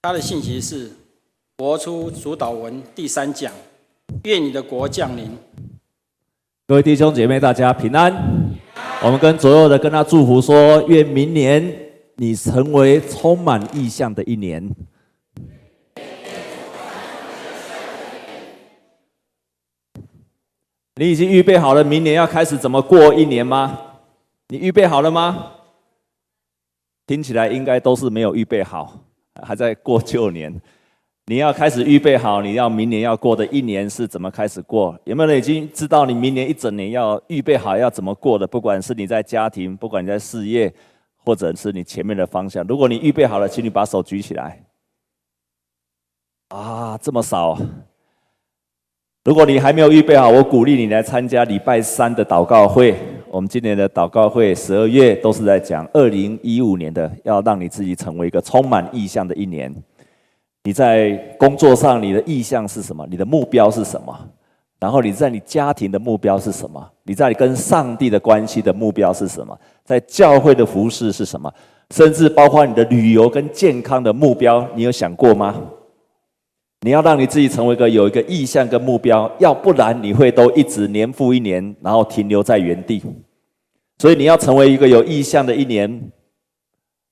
他的信息是活出主导文第三讲，愿你的国降临。各位弟兄姐妹，大家平安。我们跟左右的跟他祝福说，愿明年你成为充满意象的一年。你已经预备好了明年要开始怎么过一年吗？你预备好了吗？听起来应该都是没有预备好。还在过旧年，你要开始预备好，你要明年要过的一年是怎么开始过？有没有人已经知道你明年一整年要预备好要怎么过的？不管是你在家庭，不管你在事业，或者是你前面的方向，如果你预备好了，请你把手举起来。啊，这么少！如果你还没有预备好，我鼓励你来参加礼拜三的祷告会。我们今年的祷告会，十二月都是在讲二零一五年的，要让你自己成为一个充满意象的一年。你在工作上，你的意象是什么？你的目标是什么？然后你在你家庭的目标是什么？你在你跟上帝的关系的目标是什么？在教会的服事是什么？甚至包括你的旅游跟健康的目标，你有想过吗？你要让你自己成为一个有一个意向跟目标，要不然你会都一直年复一年，然后停留在原地。所以你要成为一个有意向的一年，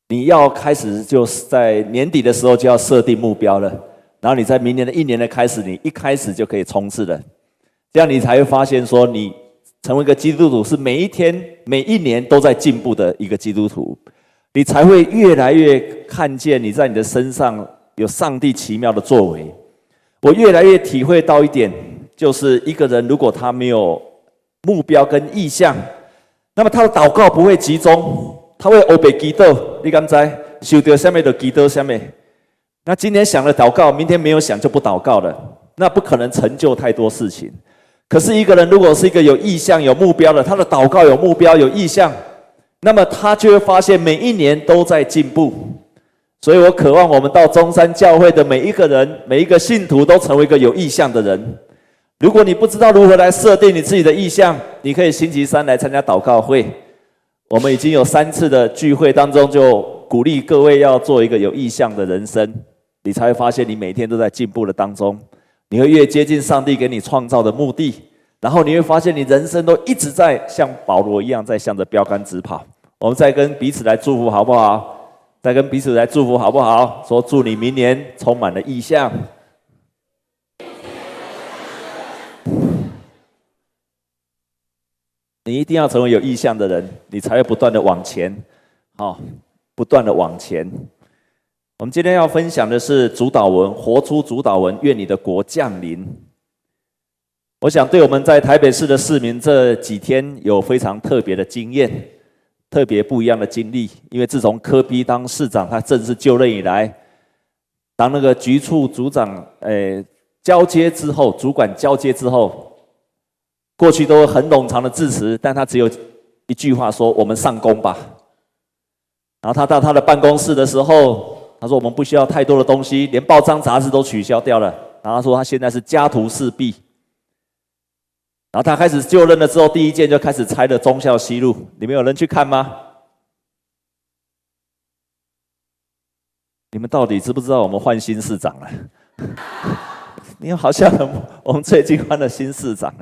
你要开始就是在年底的时候就要设定目标了。然后你在明年的一年的开始，你一开始就可以冲刺了。这样你才会发现说，你成为一个基督徒是每一天、每一年都在进步的一个基督徒，你才会越来越看见你在你的身上。有上帝奇妙的作为，我越来越体会到一点，就是一个人如果他没有目标跟意向，那么他的祷告不会集中，他会欧北基督，你刚才修德下面的基督下面，那今天想了祷告，明天没有想就不祷告了，那不可能成就太多事情。可是一个人如果是一个有意向、有目标的，他的祷告有目标、有意向，那么他就会发现每一年都在进步。所以我渴望我们到中山教会的每一个人、每一个信徒都成为一个有意向的人。如果你不知道如何来设定你自己的意向，你可以星期三来参加祷告会。我们已经有三次的聚会当中，就鼓励各位要做一个有意向的人生，你才会发现你每天都在进步的当中，你会越接近上帝给你创造的目的，然后你会发现你人生都一直在像保罗一样在向着标杆直跑。我们再跟彼此来祝福，好不好？再跟彼此来祝福好不好？说祝你明年充满了意象。你一定要成为有意象的人，你才会不断的往前，好，不断的往前。我们今天要分享的是主祷文，活出主祷文，愿你的国降临。我想对我们在台北市的市民这几天有非常特别的经验。特别不一样的经历，因为自从柯 P 当市长，他正式就任以来，当那个局处组长，诶，交接之后，主管交接之后，过去都很冗长的致辞，但他只有一句话说：“我们上工吧。”然后他到他的办公室的时候，他说：“我们不需要太多的东西，连报章杂志都取消掉了。”然后他说：“他现在是家徒四壁。”然后他开始就任了之后，第一件就开始拆了忠孝西路。你们有人去看吗？你们到底知不知道我们换新市长了？你好像我们最近换了新市长了。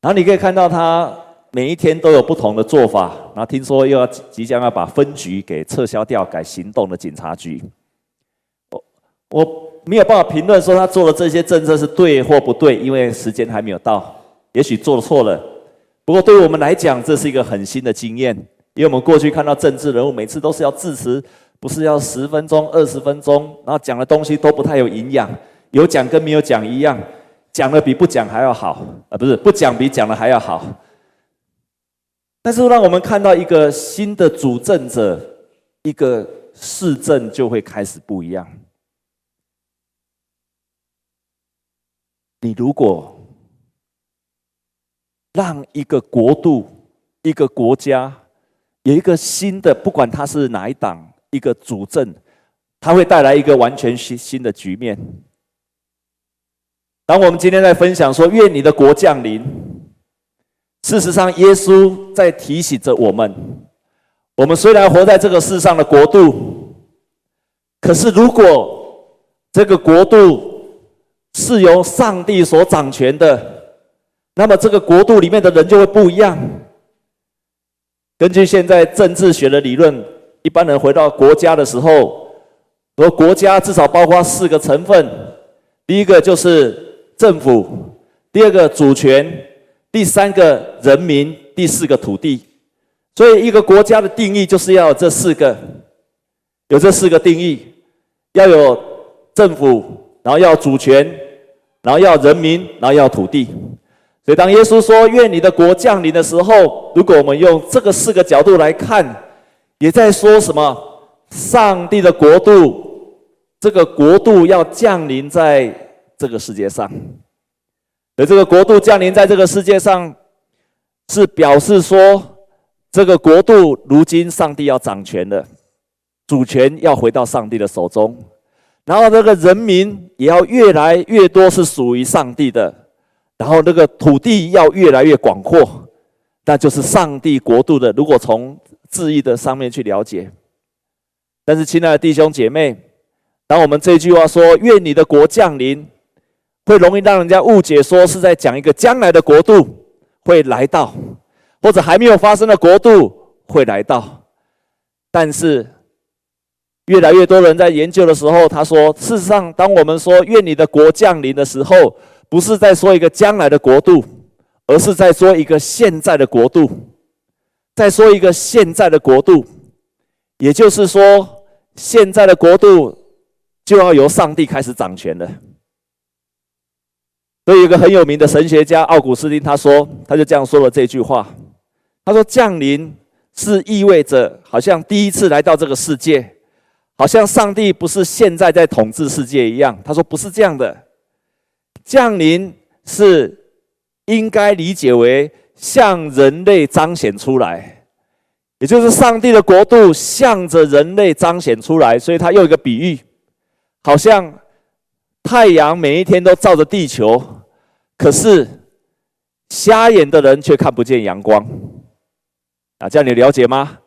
然后你可以看到他每一天都有不同的做法。然后听说又要即将要把分局给撤销掉，改行动的警察局。我我没有办法评论说他做的这些政策是对或不对，因为时间还没有到。也许做错了，不过对于我们来讲，这是一个很新的经验。因为我们过去看到政治人物每次都是要致辞，不是要十分钟、二十分钟，然后讲的东西都不太有营养，有讲跟没有讲一样，讲的比不讲还要好，啊，不是不讲比讲的还要好。但是让我们看到一个新的主政者，一个市政就会开始不一样。你如果让一个国度、一个国家有一个新的，不管他是哪一党，一个主政，他会带来一个完全新新的局面。当我们今天在分享说“愿你的国降临”，事实上，耶稣在提醒着我们：我们虽然活在这个世上的国度，可是如果这个国度是由上帝所掌权的，那么这个国度里面的人就会不一样。根据现在政治学的理论，一般人回到国家的时候，说国家至少包括四个成分：第一个就是政府，第二个主权，第三个人民，第四个土地。所以，一个国家的定义就是要有这四个，有这四个定义，要有政府，然后要主权，然后要人民，然后要土地。所以，当耶稣说“愿你的国降临”的时候，如果我们用这个四个角度来看，也在说什么？上帝的国度，这个国度要降临在这个世界上。而这个国度降临在这个世界上，是表示说，这个国度如今上帝要掌权了，主权要回到上帝的手中，然后这个人民也要越来越多是属于上帝的。然后那个土地要越来越广阔，那就是上帝国度的。如果从字义的上面去了解，但是亲爱的弟兄姐妹，当我们这句话说“愿你的国降临”，会容易让人家误解，说是在讲一个将来的国度会来到，或者还没有发生的国度会来到。但是越来越多人在研究的时候，他说，事实上，当我们说“愿你的国降临”的时候，不是在说一个将来的国度，而是在说一个现在的国度，在说一个现在的国度，也就是说，现在的国度就要由上帝开始掌权了。所以，有一个很有名的神学家奥古斯丁他说，他就这样说了这句话：他说，降临是意味着好像第一次来到这个世界，好像上帝不是现在在统治世界一样。他说，不是这样的。降临是应该理解为向人类彰显出来，也就是上帝的国度向着人类彰显出来。所以他又一个比喻，好像太阳每一天都照着地球，可是瞎眼的人却看不见阳光。啊，这样你了解吗？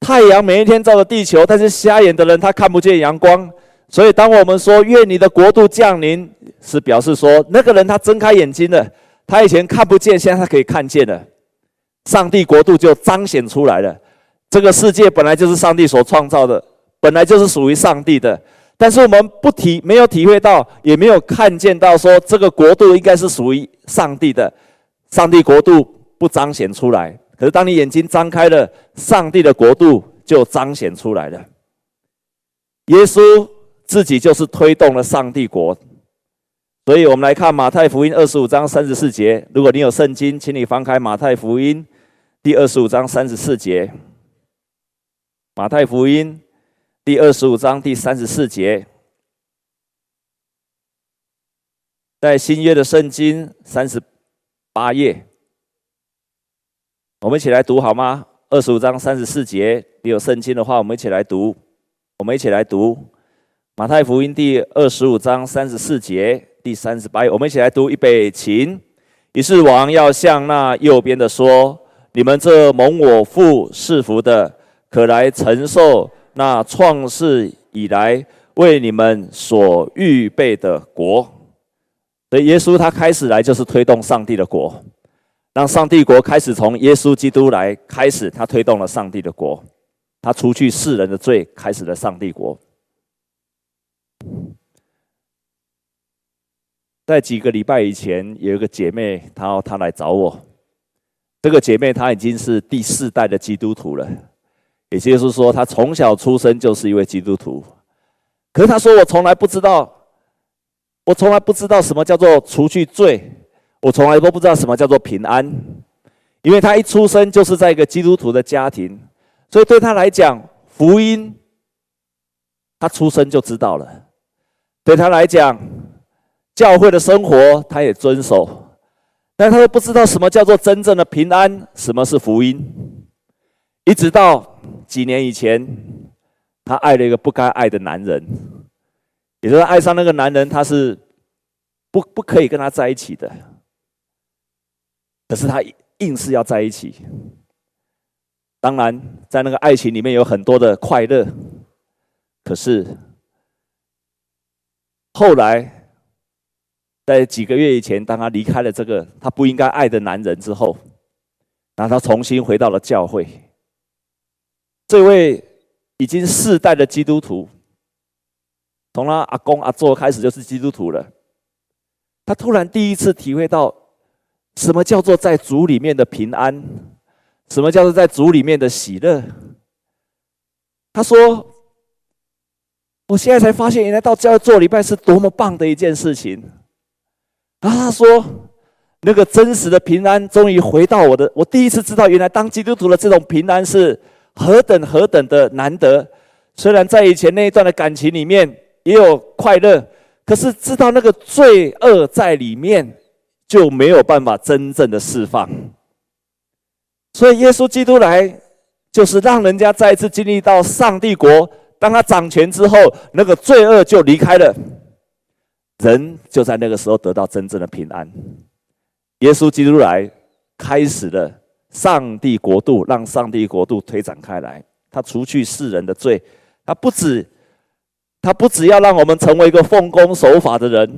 太阳每一天照着地球，但是瞎眼的人他看不见阳光。所以，当我们说“愿你的国度降临”，是表示说那个人他睁开眼睛了，他以前看不见，现在他可以看见了，上帝国度就彰显出来了。这个世界本来就是上帝所创造的，本来就是属于上帝的，但是我们不体没有体会到，也没有看见到说这个国度应该是属于上帝的，上帝国度不彰显出来。可是当你眼睛张开了，上帝的国度就彰显出来了。耶稣。自己就是推动了上帝国，所以我们来看马太福音二十五章三十四节。如果你有圣经，请你翻开马太福音第二十五章三十四节。马太福音第二十五章第三十四节，在新约的圣经三十八页，我们一起来读好吗？二十五章三十四节，你有圣经的话，我们一起来读，我们一起来读。马太福音第二十五章三十四节，第三十八页，我们一起来读预备起。于是王要向那右边的说：“你们这蒙我父赐福的，可来承受那创世以来为你们所预备的国。”所以耶稣他开始来就是推动上帝的国，让上帝国开始从耶稣基督来开始，他推动了上帝的国，他除去世人的罪，开始了上帝国。在几个礼拜以前，有一个姐妹，她她来找我。这个姐妹她已经是第四代的基督徒了，也就是说，她从小出生就是一位基督徒。可是她说，我从来不知道，我从来不知道什么叫做除去罪，我从来都不知道什么叫做平安，因为她一出生就是在一个基督徒的家庭，所以对她来讲，福音，她出生就知道了。对他来讲，教会的生活他也遵守，但他都不知道什么叫做真正的平安，什么是福音。一直到几年以前，她爱了一个不该爱的男人，也就是爱上那个男人，她是不不可以跟他在一起的。可是她硬是要在一起。当然，在那个爱情里面有很多的快乐，可是。后来，在几个月以前，当他离开了这个他不应该爱的男人之后，然后他重新回到了教会。这位已经世代的基督徒，从他阿公阿祖开始就是基督徒了。他突然第一次体会到，什么叫做在主里面的平安，什么叫做在主里面的喜乐。他说：“我现在才发现，原来到教会做礼拜是多么棒的一件事情。”然后他说：“那个真实的平安终于回到我的，我第一次知道，原来当基督徒的这种平安是何等何等的难得。虽然在以前那一段的感情里面也有快乐，可是知道那个罪恶在里面，就没有办法真正的释放。所以耶稣基督来。”就是让人家再一次经历到上帝国，当他掌权之后，那个罪恶就离开了，人就在那个时候得到真正的平安。耶稣基督来，开始了上帝国度，让上帝国度推展开来。他除去世人的罪，他不止，他不只要让我们成为一个奉公守法的人。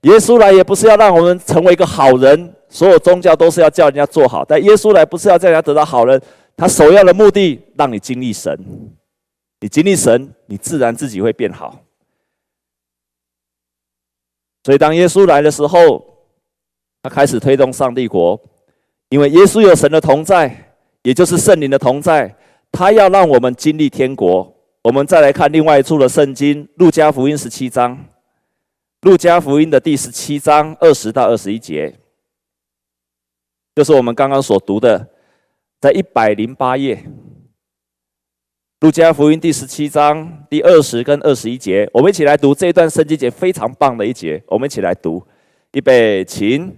耶稣来也不是要让我们成为一个好人，所有宗教都是要叫人家做好，但耶稣来不是要叫人家得到好人。他首要的目的，让你经历神，你经历神，你自然自己会变好。所以当耶稣来的时候，他开始推动上帝国，因为耶稣有神的同在，也就是圣灵的同在，他要让我们经历天国。我们再来看另外一处的圣经，《路加福音》十七章，《路加福音》的第十七章二十到二十一节，就是我们刚刚所读的。在一百零八页，《路加福音》第十七章第二十跟二十一节，我们一起来读这一段圣经节，非常棒的一节。我们一起来读，预备，请。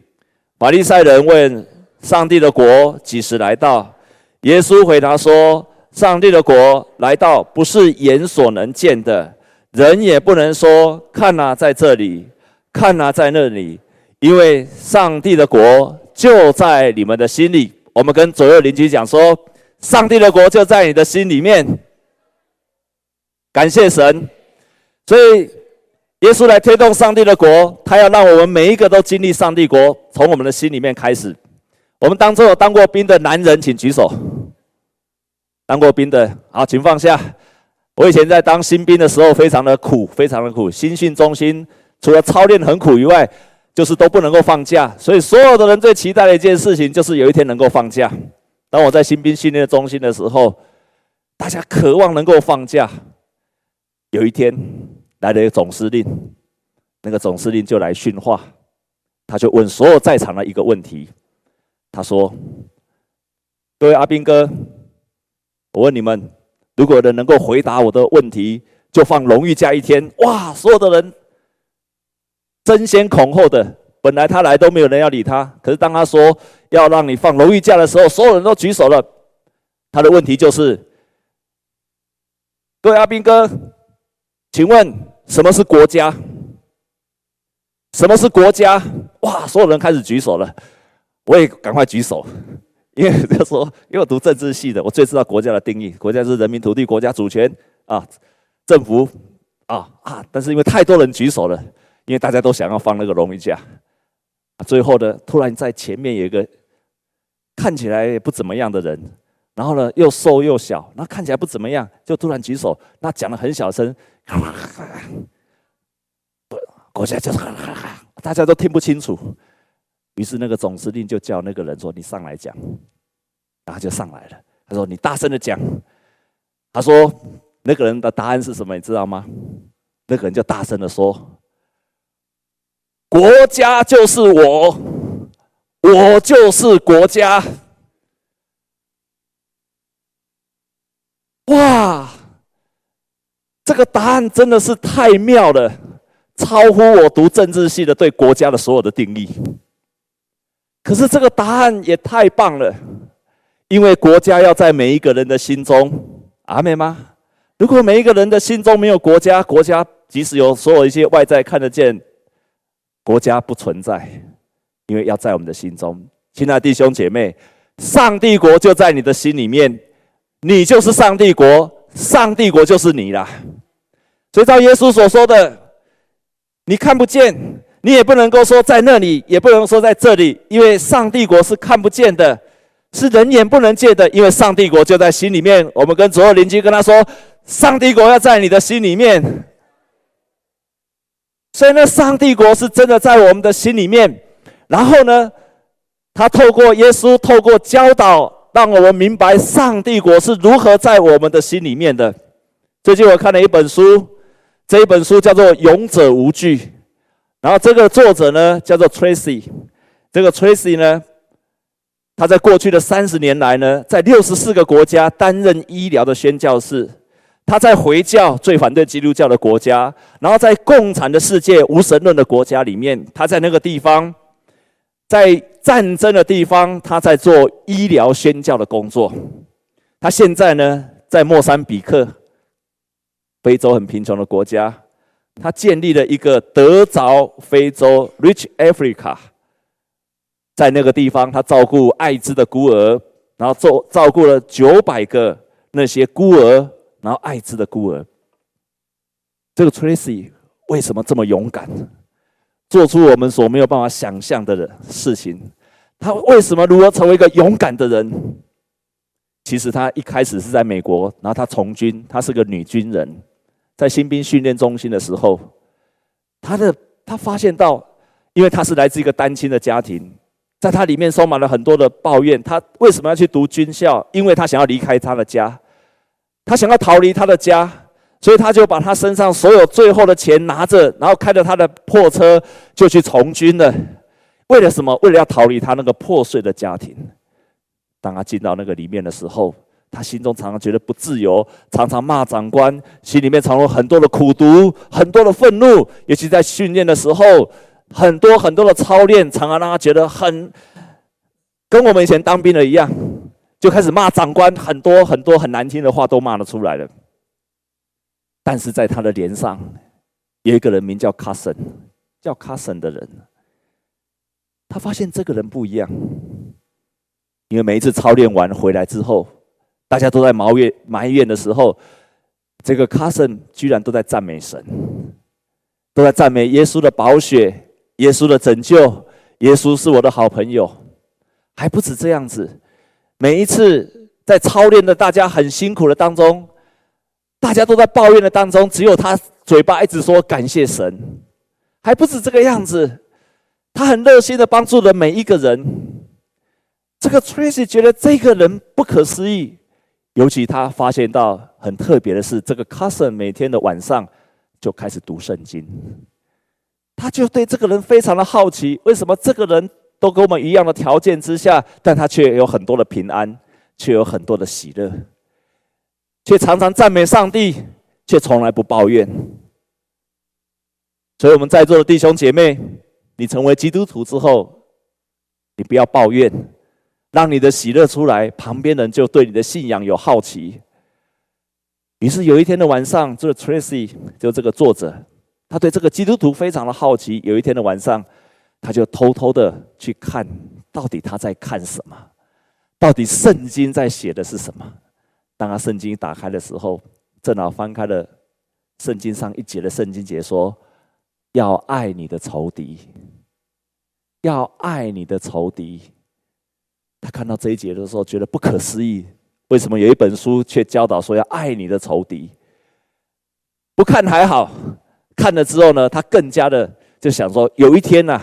法利赛人问：上帝的国几时来到？耶稣回答说：上帝的国来到，不是眼所能见的，人也不能说看哪，在这里，看哪，在那里，因为上帝的国就在你们的心里。我们跟左右邻居讲说：“上帝的国就在你的心里面。”感谢神，所以耶稣来推动上帝的国，他要让我们每一个都经历上帝国，从我们的心里面开始。我们当中有当过兵的男人，请举手。当过兵的，好，请放下。我以前在当新兵的时候，非常的苦，非常的苦。新训中心除了操练很苦以外，就是都不能够放假，所以所有的人最期待的一件事情，就是有一天能够放假。当我在新兵训练中心的时候，大家渴望能够放假。有一天来了一个总司令，那个总司令就来训话，他就问所有在场的一个问题，他说：“各位阿兵哥，我问你们，如果人能够回答我的问题，就放荣誉假一天。”哇，所有的人。争先恐后的，本来他来都没有人要理他，可是当他说要让你放荣誉假的时候，所有人都举手了。他的问题就是：各位阿兵哥，请问什么是国家？什么是国家？哇，所有人开始举手了，我也赶快举手，因为他说，因为我读政治系的，我最知道国家的定义，国家是人民、土地、国家主权啊，政府啊啊，但是因为太多人举手了。因为大家都想要放那个荣誉假，最后呢，突然在前面有一个看起来也不怎么样的人，然后呢又瘦又小，那看起来不怎么样，就突然举手，那讲的很小声，国家就是大家都听不清楚，于是那个总司令就叫那个人说：“你上来讲。”然后就上来了，他说：“你大声的讲。”他说：“那个人的答案是什么？你知道吗？”那个人就大声的说。国家就是我，我就是国家。哇，这个答案真的是太妙了，超乎我读政治系的对国家的所有的定义。可是这个答案也太棒了，因为国家要在每一个人的心中，阿妹吗？如果每一个人的心中没有国家，国家即使有所有一些外在看得见。国家不存在，因为要在我们的心中。亲爱的弟兄姐妹，上帝国就在你的心里面，你就是上帝国，上帝国就是你啦。所以照耶稣所说的，你看不见，你也不能够说在那里，也不能说在这里，因为上帝国是看不见的，是人眼不能见的，因为上帝国就在心里面。我们跟左右邻居跟他说，上帝国要在你的心里面。所以呢，上帝国是真的在我们的心里面。然后呢，他透过耶稣，透过教导，让我们明白上帝国是如何在我们的心里面的。最近我看了一本书，这一本书叫做《勇者无惧》，然后这个作者呢叫做 Tracy。这个 Tracy 呢，他在过去的三十年来呢，在六十四个国家担任医疗的宣教士。他在回教最反对基督教的国家，然后在共产的世界无神论的国家里面，他在那个地方，在战争的地方，他在做医疗宣教的工作。他现在呢，在莫桑比克，非洲很贫穷的国家，他建立了一个德着非洲 （Rich Africa）。在那个地方，他照顾艾滋的孤儿，然后照照顾了九百个那些孤儿。然后，艾滋的孤儿，这个 Tracy 为什么这么勇敢，做出我们所没有办法想象的事情？他为什么如何成为一个勇敢的人？其实他一开始是在美国，然后他从军，他是个女军人，在新兵训练中心的时候，他的他发现到，因为他是来自一个单亲的家庭，在他里面充满了很多的抱怨。他为什么要去读军校？因为他想要离开他的家。他想要逃离他的家，所以他就把他身上所有最后的钱拿着，然后开着他的破车就去从军了。为了什么？为了要逃离他那个破碎的家庭。当他进到那个里面的时候，他心中常常觉得不自由，常常骂长官，心里面藏有很多的苦毒，很多的愤怒。尤其在训练的时候，很多很多的操练，常常让他觉得很跟我们以前当兵的一样。就开始骂长官，很多很多很难听的话都骂得出来了。但是在他的脸上，有一个人名叫 Cousin，叫 Cousin 的人，他发现这个人不一样，因为每一次操练完回来之后，大家都在埋怨埋怨的时候，这个 Cousin 居然都在赞美神，都在赞美耶稣的宝血，耶稣的拯救，耶稣是我的好朋友，还不止这样子。每一次在操练的大家很辛苦的当中，大家都在抱怨的当中，只有他嘴巴一直说感谢神，还不止这个样子，他很热心的帮助了每一个人。这个 Tracy 觉得这个人不可思议，尤其他发现到很特别的是，这个 Cousin 每天的晚上就开始读圣经，他就对这个人非常的好奇，为什么这个人？都跟我们一样的条件之下，但他却有很多的平安，却有很多的喜乐，却常常赞美上帝，却从来不抱怨。所以，我们在座的弟兄姐妹，你成为基督徒之后，你不要抱怨，让你的喜乐出来，旁边人就对你的信仰有好奇。于是有一天的晚上，这个 Tracy 就这个作者，他对这个基督徒非常的好奇。有一天的晚上。他就偷偷的去看，到底他在看什么？到底圣经在写的是什么？当他圣经打开的时候，正好翻开了圣经上一节的圣经节，说：“要爱你的仇敌，要爱你的仇敌。”他看到这一节的时候，觉得不可思议：为什么有一本书却教导说要爱你的仇敌？不看还好，看了之后呢，他更加的就想说：有一天呐、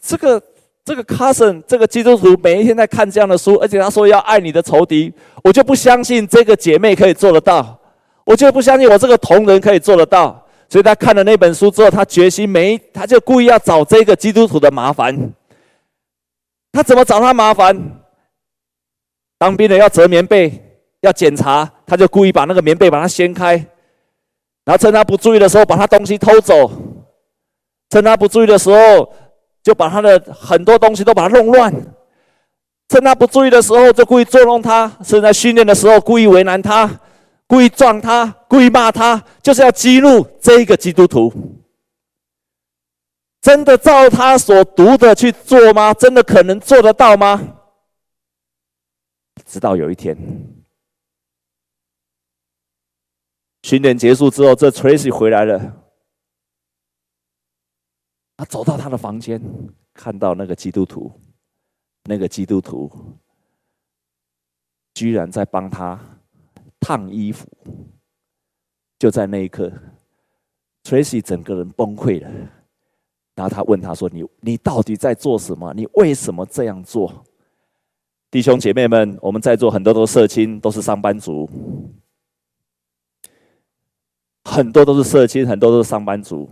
这个这个 cousin 这个基督徒每一天在看这样的书，而且他说要爱你的仇敌，我就不相信这个姐妹可以做得到，我就不相信我这个同仁可以做得到。所以他看了那本书之后，他决心没，他就故意要找这个基督徒的麻烦。他怎么找他麻烦？当兵的要折棉被，要检查，他就故意把那个棉被把它掀开，然后趁他不注意的时候把他东西偷走，趁他不注意的时候。就把他的很多东西都把它弄乱，趁他不注意的时候就故意捉弄他，甚至在训练的时候故意为难他，故意撞他，故意骂他，就是要激怒这个基督徒。真的照他所读的去做吗？真的可能做得到吗？直到有一天，训练结束之后，这 Tracy 回来了。他走到他的房间，看到那个基督徒，那个基督徒居然在帮他烫衣服。就在那一刻，Tracy 整个人崩溃了。然后他问他说：“你你到底在做什么？你为什么这样做？”弟兄姐妹们，我们在座很多都是社青，都是上班族，很多都是社青，很多都是上班族。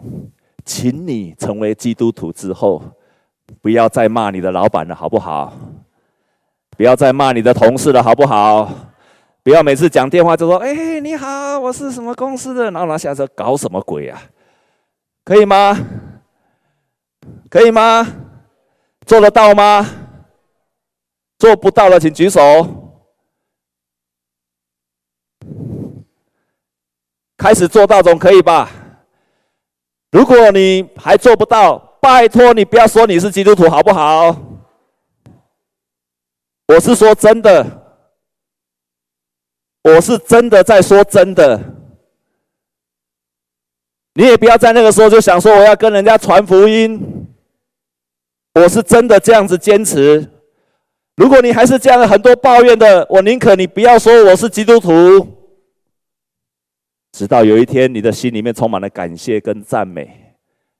请你成为基督徒之后，不要再骂你的老板了，好不好？不要再骂你的同事了，好不好？不要每次讲电话就说：“哎，你好，我是什么公司的。”然后拿下车：“搞什么鬼啊？可以吗？可以吗？做得到吗？做不到的请举手。开始做到总可以吧？”如果你还做不到，拜托你不要说你是基督徒，好不好？我是说真的，我是真的在说真的。你也不要在那个时候就想说我要跟人家传福音，我是真的这样子坚持。如果你还是这样很多抱怨的，我宁可你不要说我是基督徒。直到有一天，你的心里面充满了感谢跟赞美，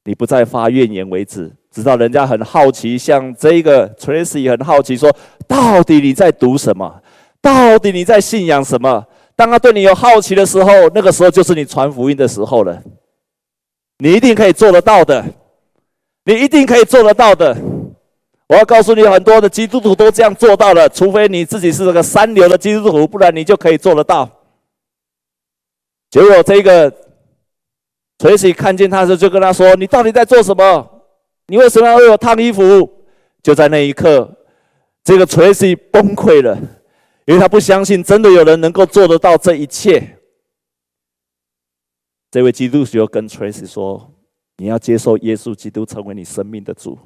你不再发怨言为止。直到人家很好奇，像这个 Tracy 很好奇，说：“到底你在读什么？到底你在信仰什么？”当他对你有好奇的时候，那个时候就是你传福音的时候了。你一定可以做得到的，你一定可以做得到的。我要告诉你，很多的基督徒都这样做到了，除非你自己是这个三流的基督徒，不然你就可以做得到。结果这个垂喜看见他的时候，就跟他说：“你到底在做什么？你为什么要为我烫衣服？”就在那一刻，这个垂喜崩溃了，因为他不相信真的有人能够做得到这一切。这位基督徒跟垂喜说：“你要接受耶稣基督成为你生命的主，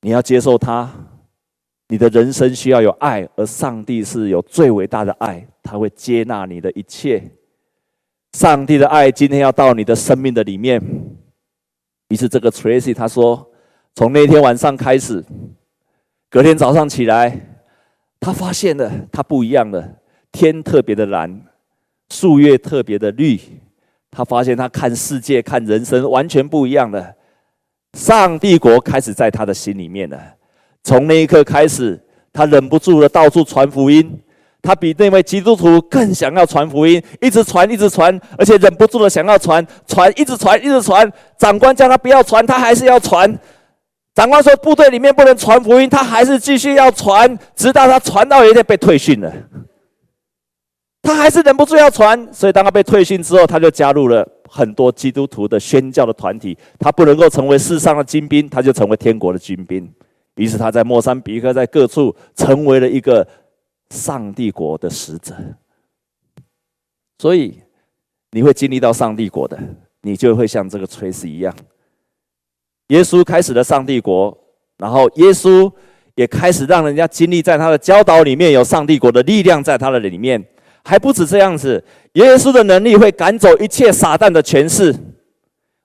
你要接受他。你的人生需要有爱，而上帝是有最伟大的爱。”他会接纳你的一切，上帝的爱今天要到你的生命的里面。于是这个 Tracy 他说，从那天晚上开始，隔天早上起来，他发现了他不一样了，天特别的蓝，树叶特别的绿。他发现他看世界、看人生完全不一样了。上帝国开始在他的心里面了。从那一刻开始，他忍不住的到处传福音。他比那位基督徒更想要传福音，一直传，一直传，而且忍不住的想要传，传，一直传，一直传。长官叫他不要传，他还是要传。长官说部队里面不能传福音，他还是继续要传，直到他传到有一天被退训了。他还是忍不住要传，所以当他被退训之后，他就加入了很多基督徒的宣教的团体。他不能够成为世上的精兵，他就成为天国的军兵。于是他在莫桑比克，在各处成为了一个。上帝国的使者，所以你会经历到上帝国的，你就会像这个垂死一样。耶稣开始了上帝国，然后耶稣也开始让人家经历在他的教导里面有上帝国的力量在他的里面，还不止这样子，耶稣的能力会赶走一切撒旦的权势。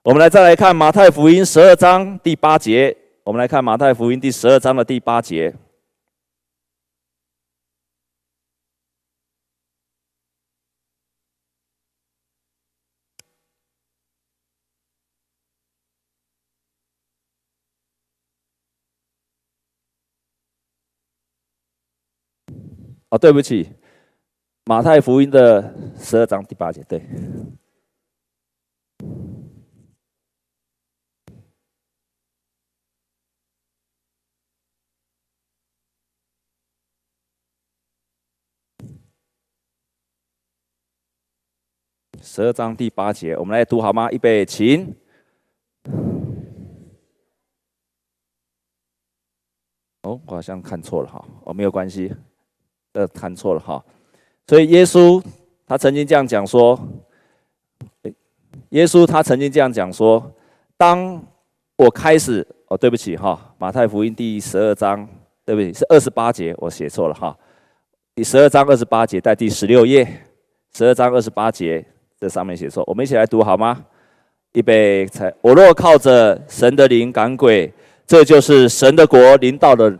我们来再来看马太福音十二章第八节，我们来看马太福音第十二章的第八节。哦，对不起，马太福音的十二章第八节，对。十二章第八节，我们来读好吗？预备，请。哦，我好像看错了哈，哦，没有关系。呃，看错了哈，所以耶稣他曾经这样讲说，耶稣他曾经这样讲说，当我开始，哦，对不起哈，马太福音第十二章，对不起，是二十八节，我写错了哈，第十二章二十八节在第十六页，十二章二十八节这上面写错，我们一起来读好吗？预备，才我若靠着神的灵赶鬼，这就是神的国临到了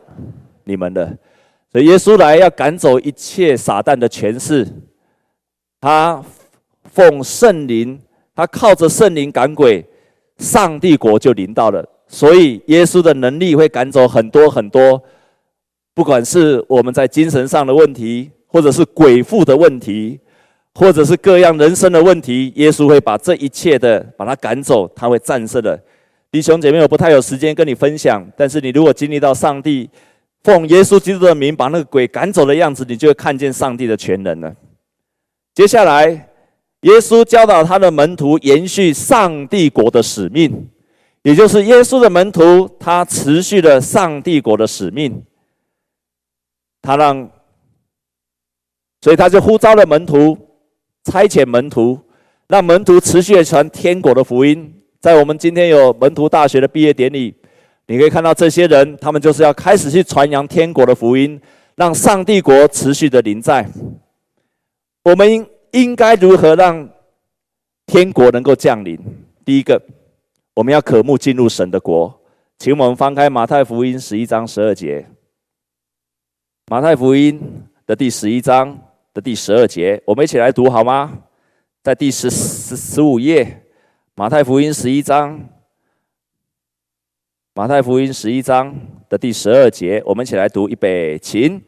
你们的。所以耶稣来要赶走一切撒旦的权势，他奉圣灵，他靠着圣灵赶鬼，上帝国就临到了。所以耶稣的能力会赶走很多很多，不管是我们在精神上的问题，或者是鬼附的问题，或者是各样人生的问题，耶稣会把这一切的把它赶走，他会战胜的。弟兄姐妹，我不太有时间跟你分享，但是你如果经历到上帝奉耶稣基督的名把那个鬼赶走的样子，你就会看见上帝的全能了。接下来，耶稣教导他的门徒延续上帝国的使命。也就是耶稣的门徒，他持续了上帝国的使命，他让，所以他就呼召了门徒，差遣门徒，让门徒持续的传天国的福音。在我们今天有门徒大学的毕业典礼，你可以看到这些人，他们就是要开始去传扬天国的福音，让上帝国持续的临在。我们应应该如何让天国能够降临？第一个。我们要渴慕进入神的国，请我们翻开马太福音十一章十二节。马太福音的第十一章的第十二节，我们一起来读好吗？在第十十十五页，马太福音十一章，马太福音十一章的第十二节，我们一起来读预备，请。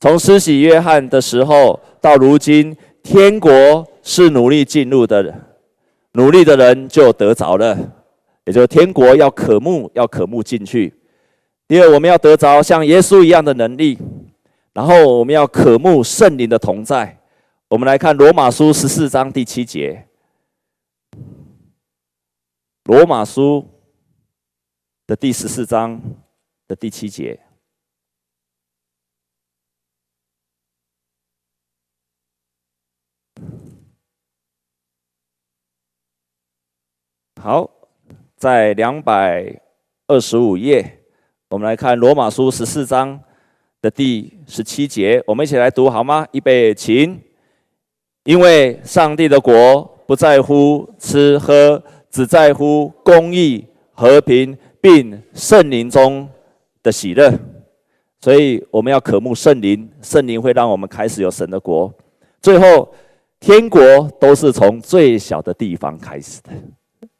从施洗约翰的时候到如今，天国是努力进入的，努力的人就得着了。也就是天国要渴慕，要渴慕进去。第二，我们要得着像耶稣一样的能力，然后我们要渴慕圣灵的同在。我们来看罗马书十四章第七节。罗马书的第十四章的第七节。好。在两百二十五页，我们来看罗马书十四章的第十七节，我们一起来读好吗？预备，请。因为上帝的国不在乎吃喝，只在乎公义、和平，并圣灵中的喜乐。所以我们要渴慕圣灵，圣灵会让我们开始有神的国。最后，天国都是从最小的地方开始的。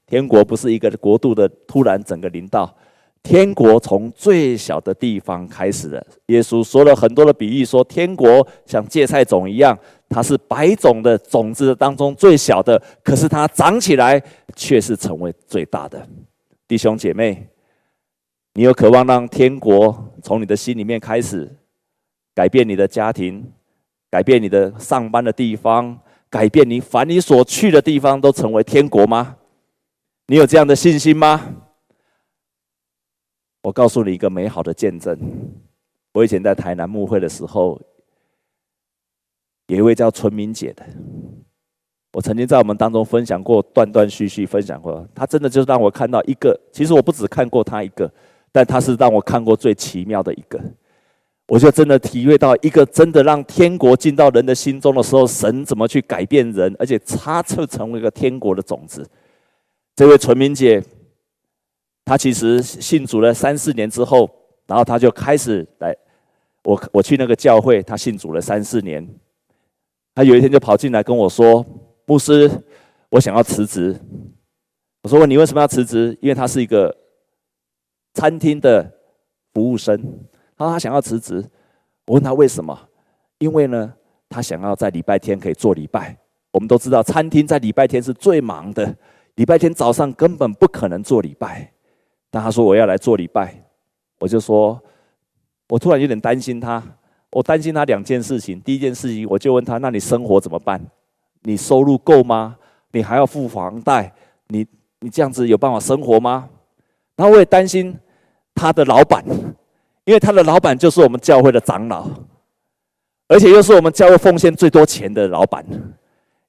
天国不是一个国度的突然整个临到，天国从最小的地方开始的。耶稣说了很多的比喻，说天国像芥菜种一样，它是百种的种子当中最小的，可是它长起来却是成为最大的。弟兄姐妹，你有渴望让天国从你的心里面开始改变你的家庭，改变你的上班的地方，改变你凡你所去的地方都成为天国吗？你有这样的信心吗？我告诉你一个美好的见证。我以前在台南牧会的时候，有一位叫春明姐的，我曾经在我们当中分享过，断断续续分享过。她真的就是让我看到一个，其实我不只看过她一个，但他是让我看过最奇妙的一个。我就真的体会到，一个真的让天国进到人的心中的时候，神怎么去改变人，而且他就成为一个天国的种子。这位纯明姐，她其实信主了三四年之后，然后她就开始来，我我去那个教会，她信主了三四年，她有一天就跑进来跟我说：“牧师，我想要辞职。”我说：“你为什么要辞职？”因为她是一个餐厅的服务生，他说他想要辞职。我问他为什么？因为呢，他想要在礼拜天可以做礼拜。我们都知道，餐厅在礼拜天是最忙的。礼拜天早上根本不可能做礼拜，但他说我要来做礼拜，我就说，我突然有点担心他，我担心他两件事情。第一件事情，我就问他：那你生活怎么办？你收入够吗？你还要付房贷？你你这样子有办法生活吗？然后我也担心他的老板，因为他的老板就是我们教会的长老，而且又是我们教会奉献最多钱的老板。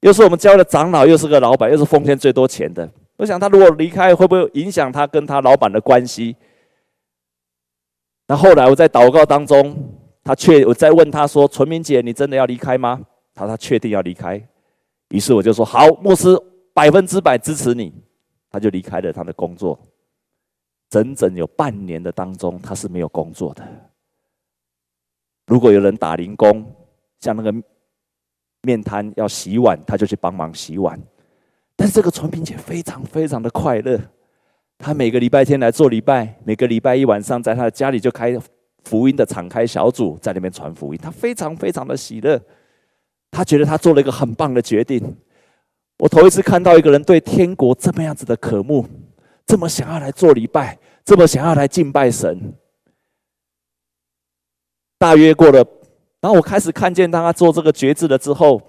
又是我们教会的长老，又是个老板，又是奉献最多钱的。我想他如果离开，会不会影响他跟他老板的关系？那后来我在祷告当中，他确我在问他说：“纯明姐，你真的要离开吗？”他说他确定要离开。于是我就说：“好，牧师百分之百支持你。”他就离开了他的工作。整整有半年的当中，他是没有工作的。如果有人打零工，像那个面摊要洗碗，他就去帮忙洗碗。但是这个纯平姐非常非常的快乐，她每个礼拜天来做礼拜，每个礼拜一晚上在她的家里就开福音的敞开小组，在那边传福音。她非常非常的喜乐，她觉得她做了一个很棒的决定。我头一次看到一个人对天国这么样子的渴慕，这么想要来做礼拜，这么想要来敬拜神。大约过了，然后我开始看见他做这个决志了之后，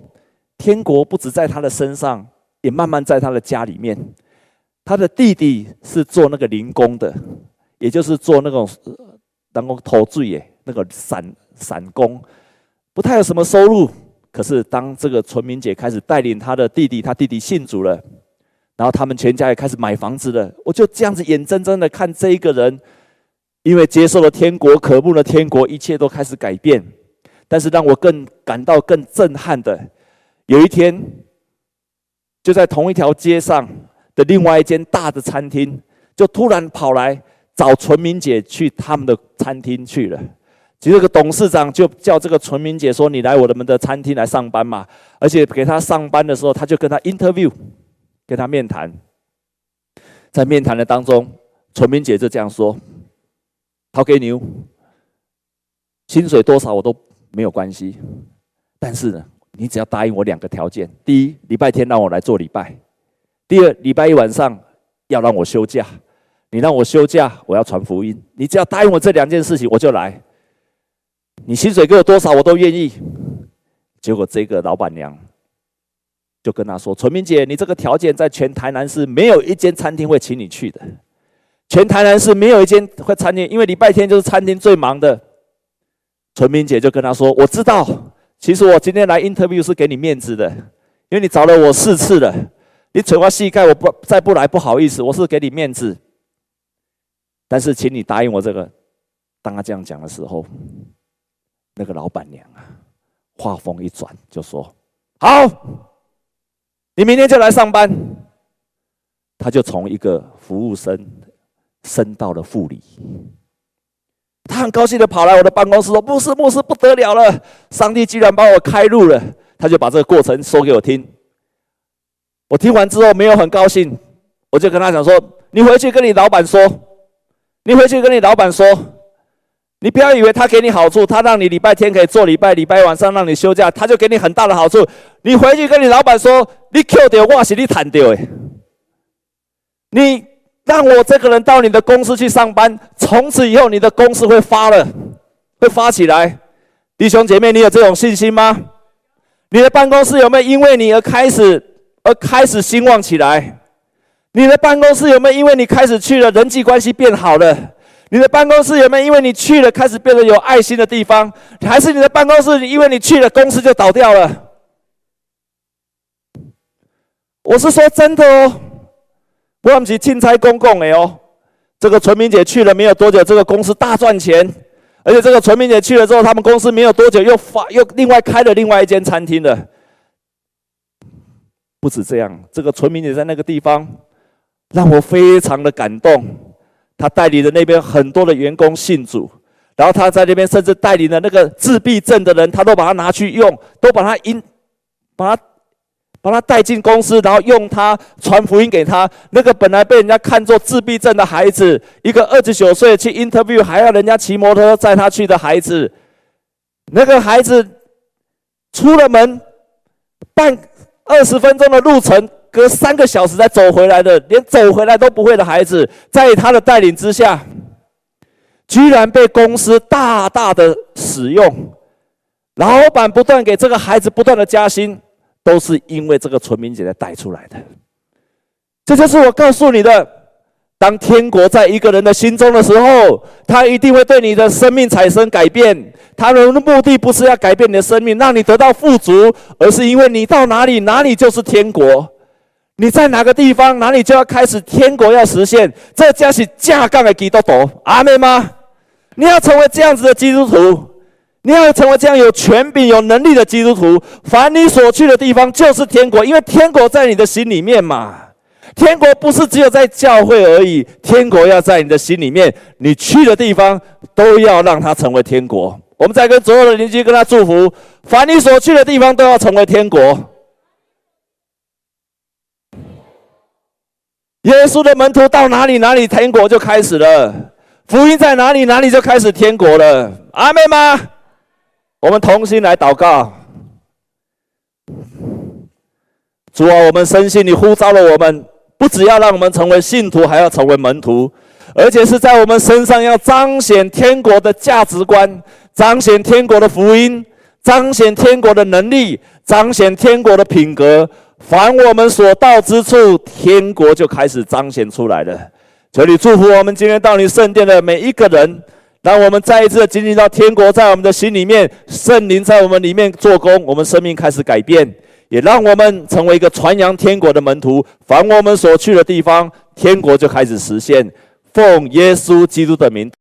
天国不止在他的身上，也慢慢在他的家里面。他的弟弟是做那个零工的，也就是做那种能够偷醉耶，那个散散工，不太有什么收入。可是当这个纯明姐开始带领他的弟弟，他弟弟信主了，然后他们全家也开始买房子了。我就这样子眼睁睁的看这一个人。因为接受了天国，渴慕了天国，一切都开始改变。但是让我更感到更震撼的，有一天，就在同一条街上的另外一间大的餐厅，就突然跑来找纯明姐去他们的餐厅去了。其实这个董事长就叫这个纯明姐说：“你来我们的餐厅来上班嘛。”而且给他上班的时候，他就跟他 interview，跟他面谈。在面谈的当中，纯明姐就这样说。掏给你，薪水多少我都没有关系，但是呢，你只要答应我两个条件：第一，礼拜天让我来做礼拜；第二，礼拜一晚上要让我休假。你让我休假，我要传福音。你只要答应我这两件事情，我就来。你薪水给我多少，我都愿意。结果这个老板娘就跟他说：“纯明姐，你这个条件在全台南市没有一间餐厅会请你去的。”全台南市没有一间会餐厅，因为礼拜天就是餐厅最忙的。纯明姐就跟他说：“我知道，其实我今天来 interview 是给你面子的，因为你找了我四次了，你嘴巴细盖，我不再不来不好意思，我是给你面子。但是，请你答应我这个。”当他这样讲的时候，那个老板娘啊，话锋一转就说：“好，你明天就来上班。”他就从一个服务生。升到了副理，他很高兴的跑来我的办公室说：“牧师，牧师不得了了，上帝居然把我开路了。”他就把这个过程说给我听。我听完之后没有很高兴，我就跟他讲说：“你回去跟你老板说，你回去跟你老板说，你不要以为他给你好处，他让你礼拜天可以做礼拜，礼拜晚上让你休假，他就给你很大的好处。你回去跟你老板说，你扣掉我是你谈掉的，你。”让我这个人到你的公司去上班，从此以后你的公司会发了，会发起来。弟兄姐妹，你有这种信心吗？你的办公室有没有因为你而开始而开始兴旺起来？你的办公室有没有因为你开始去了，人际关系变好了？你的办公室有没有因为你去了，开始变得有爱心的地方？还是你的办公室因为你去了，公司就倒掉了？我是说真的哦。我们是青菜公共的哦，这个纯明姐去了没有多久，这个公司大赚钱，而且这个纯明姐去了之后，他们公司没有多久又发又另外开了另外一间餐厅了。不止这样，这个纯明姐在那个地方让我非常的感动，他带领的那边很多的员工信主，然后他在那边甚至带领的那个自闭症的人，他都把它拿去用，都把它引，把他。把他带进公司，然后用他传福音给他。那个本来被人家看作自闭症的孩子，一个二十九岁去 interview 还要人家骑摩托车载他去的孩子，那个孩子出了门，半二十分钟的路程，隔三个小时才走回来的，连走回来都不会的孩子，在他的带领之下，居然被公司大大的使用，老板不断给这个孩子不断的加薪。都是因为这个纯明姐姐带出来的，这就是我告诉你的：当天国在一个人的心中的时候，他一定会对你的生命产生改变。他的目的不是要改变你的生命，让你得到富足，而是因为你到哪里，哪里就是天国。你在哪个地方，哪里就要开始天国要实现。这将是架杠的基督徒，阿妹吗？你要成为这样子的基督徒。你要成为这样有权柄、有能力的基督徒，凡你所去的地方就是天国，因为天国在你的心里面嘛。天国不是只有在教会而已，天国要在你的心里面，你去的地方都要让它成为天国。我们再跟所有的邻居跟他祝福，凡你所去的地方都要成为天国。耶稣的门徒到哪里，哪里天国就开始了；福音在哪里，哪里就开始天国了。阿们吗？我们同心来祷告。主啊，我们深信你呼召了我们，不只要让我们成为信徒，还要成为门徒，而且是在我们身上要彰显天国的价值观，彰显天国的福音，彰显天国的能力，彰显天国的品格。凡我们所到之处，天国就开始彰显出来了。求你祝福我们今天到你圣殿的每一个人，让我们再一次的经历到天国在我们的心里面，圣灵在我们里面做工，我们生命开始改变。也让我们成为一个传扬天国的门徒。凡我们所去的地方，天国就开始实现。奉耶稣基督的名。